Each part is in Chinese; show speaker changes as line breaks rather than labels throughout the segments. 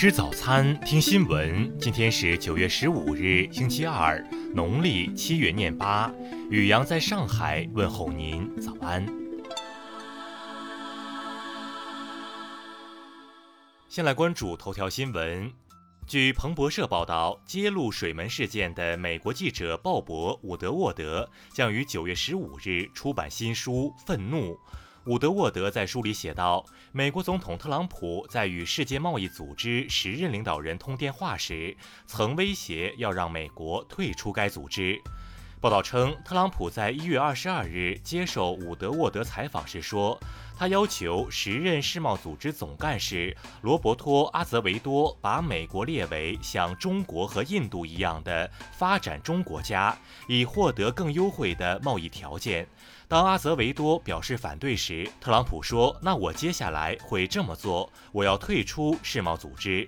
吃早餐，听新闻。今天是九月十五日，星期二，农历七月廿八。雨阳在上海问候您，早安。先来关注头条新闻。据彭博社报道，揭露水门事件的美国记者鲍勃·伍德沃德将于九月十五日出版新书《愤怒》。伍德沃德在书里写道：“美国总统特朗普在与世界贸易组织时任领导人通电话时，曾威胁要让美国退出该组织。”报道称，特朗普在一月二十二日接受伍德沃德采访时说，他要求时任世贸组织总干事罗伯托·阿泽维多把美国列为像中国和印度一样的发展中国家，以获得更优惠的贸易条件。当阿泽维多表示反对时，特朗普说：“那我接下来会这么做，我要退出世贸组织。”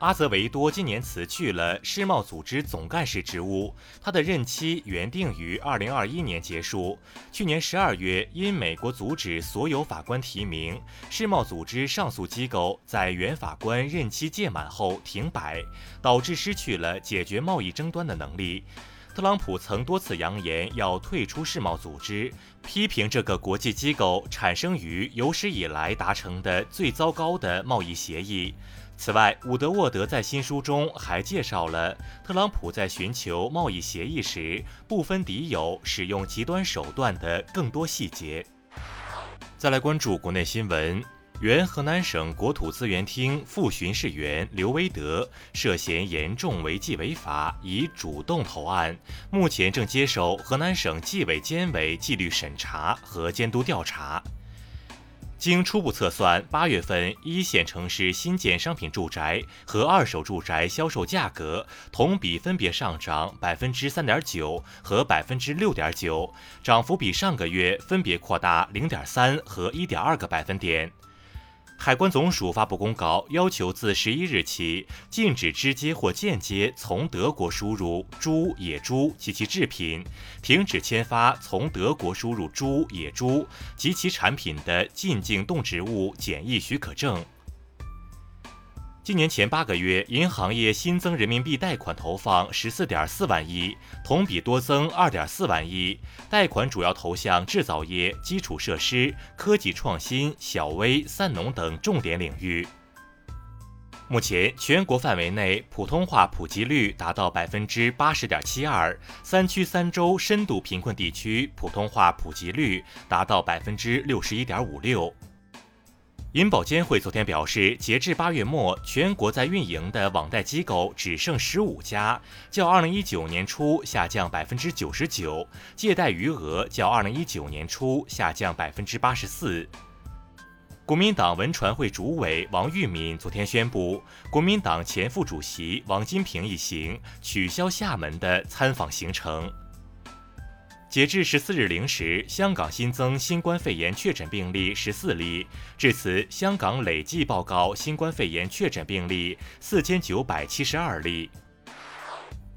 阿泽维多今年辞去了世贸组织总干事职务，他的任期原定于二零二一年结束。去年十二月，因美国阻止所有法官提名，世贸组织上诉机构在原法官任期届满后停摆，导致失去了解决贸易争端的能力。特朗普曾多次扬言要退出世贸组织，批评这个国际机构产生于有史以来达成的最糟糕的贸易协议。此外，伍德沃德在新书中还介绍了特朗普在寻求贸易协议时不分敌友、使用极端手段的更多细节。再来关注国内新闻，原河南省国土资源厅副巡视员刘威德涉嫌严重违纪违法，已主动投案，目前正接受河南省纪委监委纪律审查和监督调查。经初步测算，八月份一线城市新建商品住宅和二手住宅销售价格同比分别上涨百分之三点九和百分之六点九，涨幅比上个月分别扩大零点三和一点二个百分点。海关总署发布公告，要求自十一日起禁止直接或间接从德国输入猪、野猪及其制品，停止签发从德国输入猪、野猪及其产品的进境动植物检疫许可证。今年前八个月，银行业新增人民币贷款投放十四点四万亿，同比多增二点四万亿。贷款主要投向制造业、基础设施、科技创新、小微、三农等重点领域。目前，全国范围内普通话普及率达到百分之八十点七二，三区三州深度贫困地区普通话普及率达到百分之六十一点五六。银保监会昨天表示，截至八月末，全国在运营的网贷机构只剩十五家，较二零一九年初下降百分之九十九，借贷余额较二零一九年初下降百分之八十四。国民党文传会主委王玉敏昨天宣布，国民党前副主席王金平一行取消厦门的参访行程。截至十四日零时，香港新增新冠肺炎确诊病例十四例，至此香港累计报告新冠肺炎确诊病例四千九百七十二例。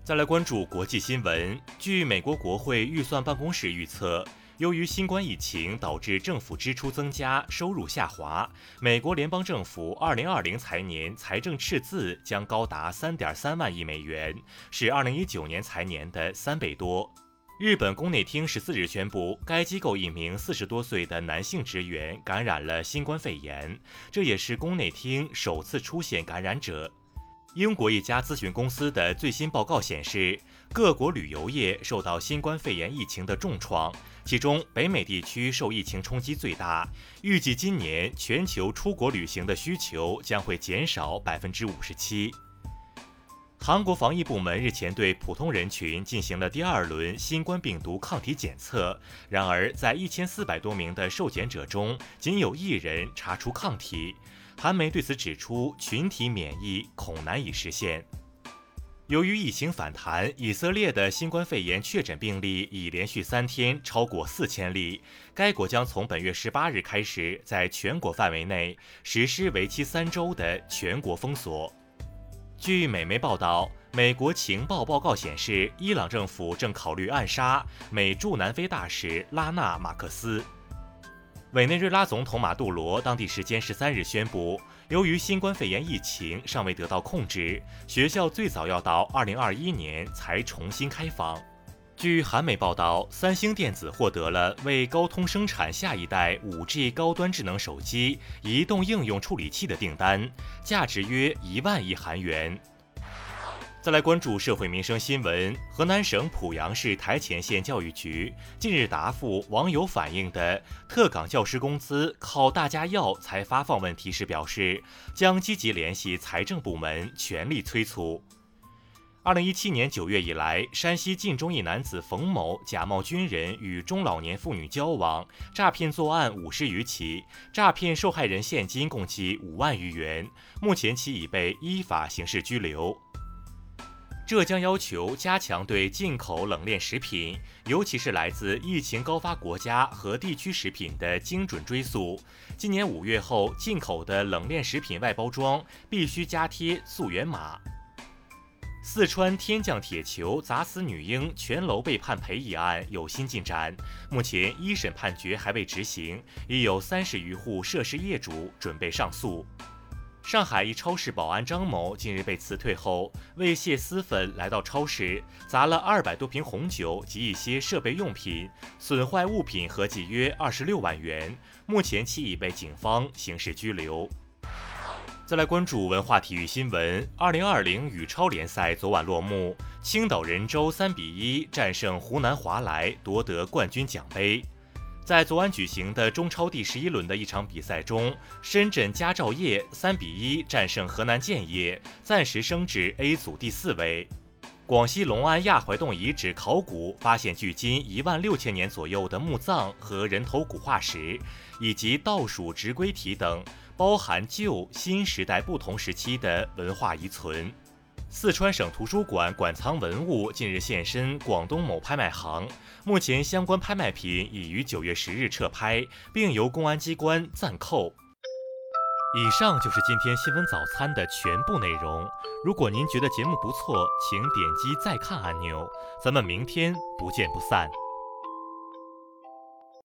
再来关注国际新闻，据美国国会预算办公室预测，由于新冠疫情导致政府支出增加、收入下滑，美国联邦政府二零二零财年财政赤字将高达三点三万亿美元，是二零一九年财年的三倍多。日本宫内厅十四日宣布，该机构一名四十多岁的男性职员感染了新冠肺炎，这也是宫内厅首次出现感染者。英国一家咨询公司的最新报告显示，各国旅游业受到新冠肺炎疫情的重创，其中北美地区受疫情冲击最大。预计今年全球出国旅行的需求将会减少百分之五十七。韩国防疫部门日前对普通人群进行了第二轮新冠病毒抗体检测，然而在一千四百多名的受检者中，仅有一人查出抗体。韩媒对此指出，群体免疫恐难以实现。由于疫情反弹，以色列的新冠肺炎确诊病例已连续三天超过四千例。该国将从本月十八日开始，在全国范围内实施为期三周的全国封锁。据美媒报道，美国情报报告显示，伊朗政府正考虑暗杀美驻南非大使拉纳·马克思。委内瑞拉总统马杜罗当地时间十三日宣布，由于新冠肺炎疫情尚未得到控制，学校最早要到二零二一年才重新开放。据韩媒报道，三星电子获得了为高通生产下一代五 G 高端智能手机移动应用处理器的订单，价值约一万亿韩元。再来关注社会民生新闻。河南省濮阳市台前县教育局近日答复网友反映的特岗教师工资靠大家要才发放问题时表示，将积极联系财政部门，全力催促。二零一七年九月以来，山西晋中一男子冯某假冒军人与中老年妇女交往，诈骗作案五十余起，诈骗受害人现金共计五万余元。目前其已被依法刑事拘留。浙江要求加强对进口冷链食品，尤其是来自疫情高发国家和地区食品的精准追溯。今年五月后进口的冷链食品外包装必须加贴溯源码。四川天降铁球砸死女婴全楼被判赔一案有新进展，目前一审判决还未执行，已有三十余户涉事业主准备上诉。上海一超市保安张某近日被辞退后，为泄私愤，来到超市砸了二百多瓶红酒及一些设备用品，损坏物品合计约二十六万元。目前其已被警方刑事拘留。再来关注文化体育新闻：二零二零羽超联赛昨晚落幕，青岛人州三比一战胜湖南华莱，夺得冠军奖杯。在昨晚举行的中超第十一轮的一场比赛中，深圳佳兆业三比一战胜河南建业，暂时升至 A 组第四位。广西隆安亚怀洞遗址考古发现距今一万六千年左右的墓葬和人头骨化石，以及倒数植龟体等，包含旧新时代不同时期的文化遗存。四川省图书馆馆藏文物近日现身广东某拍卖行，目前相关拍卖品已于九月十日撤拍，并由公安机关暂扣。以上就是今天新闻早餐的全部内容。如果您觉得节目不错，请点击再看按钮。咱们明天不见不散。